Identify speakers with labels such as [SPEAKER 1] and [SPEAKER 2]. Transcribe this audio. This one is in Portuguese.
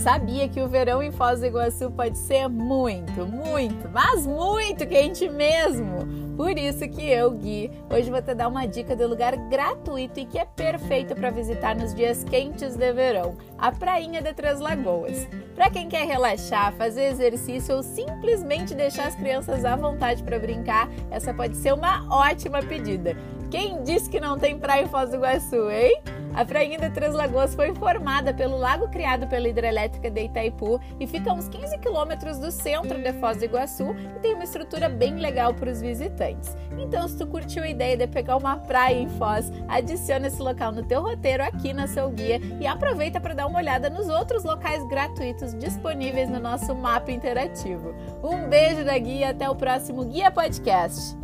[SPEAKER 1] Sabia que o verão em Foz do Iguaçu pode ser muito, muito, mas muito quente mesmo. Por isso que eu, Gui, hoje vou te dar uma dica de lugar gratuito e que é perfeito para visitar nos dias quentes de verão, a Prainha de Três Lagoas. Para quem quer relaxar, fazer exercício ou simplesmente deixar as crianças à vontade para brincar, essa pode ser uma ótima pedida. Quem disse que não tem praia em Foz do Iguaçu, hein? A Prainha Três Lagoas foi formada pelo lago criado pela hidrelétrica de Itaipu e fica a uns 15 quilômetros do centro de Foz do Iguaçu e tem uma estrutura bem legal para os visitantes. Então, se tu curtiu a ideia de pegar uma praia em Foz, adiciona esse local no teu roteiro aqui na seu guia e aproveita para dar uma olhada nos outros locais gratuitos disponíveis no nosso mapa interativo. Um beijo da guia, até o próximo Guia Podcast.